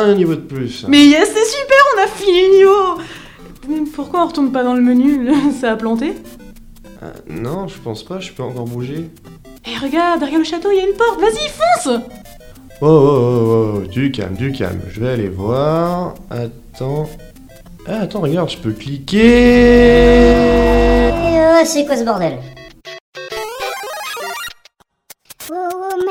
un niveau de plus. Mais yes, c'est super, on a fini le niveau Mais Pourquoi on retourne pas dans le menu Ça a planté Euh, non, je pense pas, je peux encore bouger. Eh regarde, derrière le château, il y a une porte, vas-y, fonce Oh, oh, oh, oh, du calme, du calme. Je vais aller voir. Attends. Ah, attends, regarde, je peux cliquer. Euh, c'est quoi ce bordel?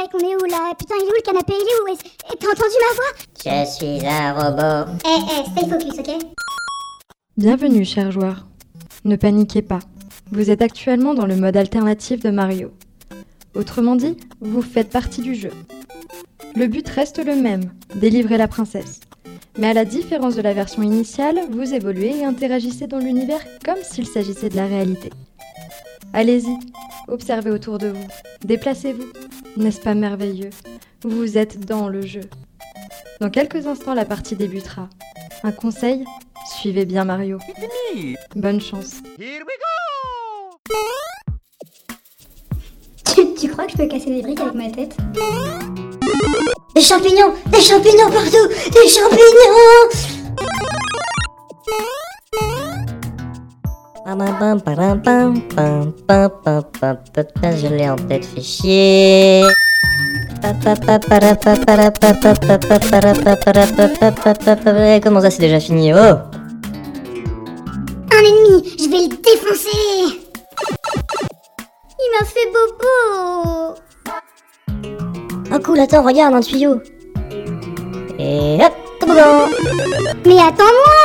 Mec, on est où là? Putain, il est où le canapé? Il est où? Eh, T'as entendu ma voix? Je suis un robot. Eh, eh, stay focus, ok? Bienvenue, chers joueurs. Ne paniquez pas. Vous êtes actuellement dans le mode alternatif de Mario. Autrement dit, vous faites partie du jeu. Le but reste le même, délivrer la princesse. Mais à la différence de la version initiale, vous évoluez et interagissez dans l'univers comme s'il s'agissait de la réalité. Allez-y, observez autour de vous, déplacez-vous. N'est-ce pas merveilleux? Vous êtes dans le jeu. Dans quelques instants, la partie débutera. Un conseil? Suivez bien Mario. Bonne chance. tu, tu crois que je peux casser des briques avec ma tête? Des champignons Des champignons partout Des champignons Je l'ai en tête, fait chier. Comment ça, c'est déjà fini Oh Un ennemi Je vais le défoncer Il m'a fait bobo Oh cool, attends, regarde, un tuyau. Et hop, Mais attends-moi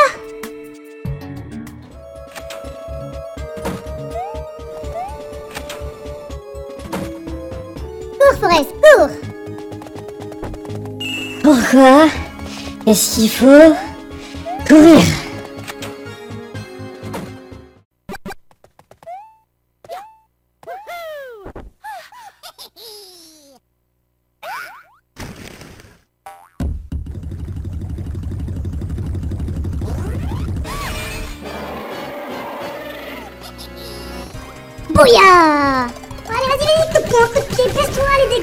Pourquoi est-ce qu'il faut courir?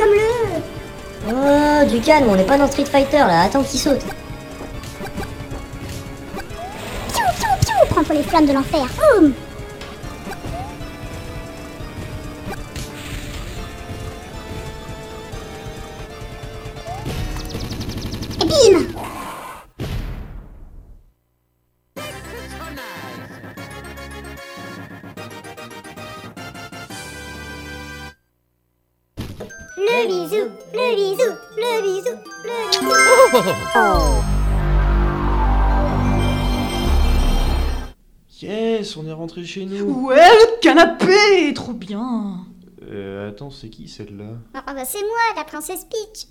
Allez, dégomme-le Oh, du calme, on n'est pas dans Street Fighter là, attends qu'il saute. Piou, piou, piou Prends-toi les flammes de l'enfer, boum Le bisou, le bisou, le bisou, le bisou. Yes, on est rentré chez nous. Ouais, le canapé Trop bien Euh, attends, c'est qui celle-là? Ah bah c'est moi, la princesse Peach.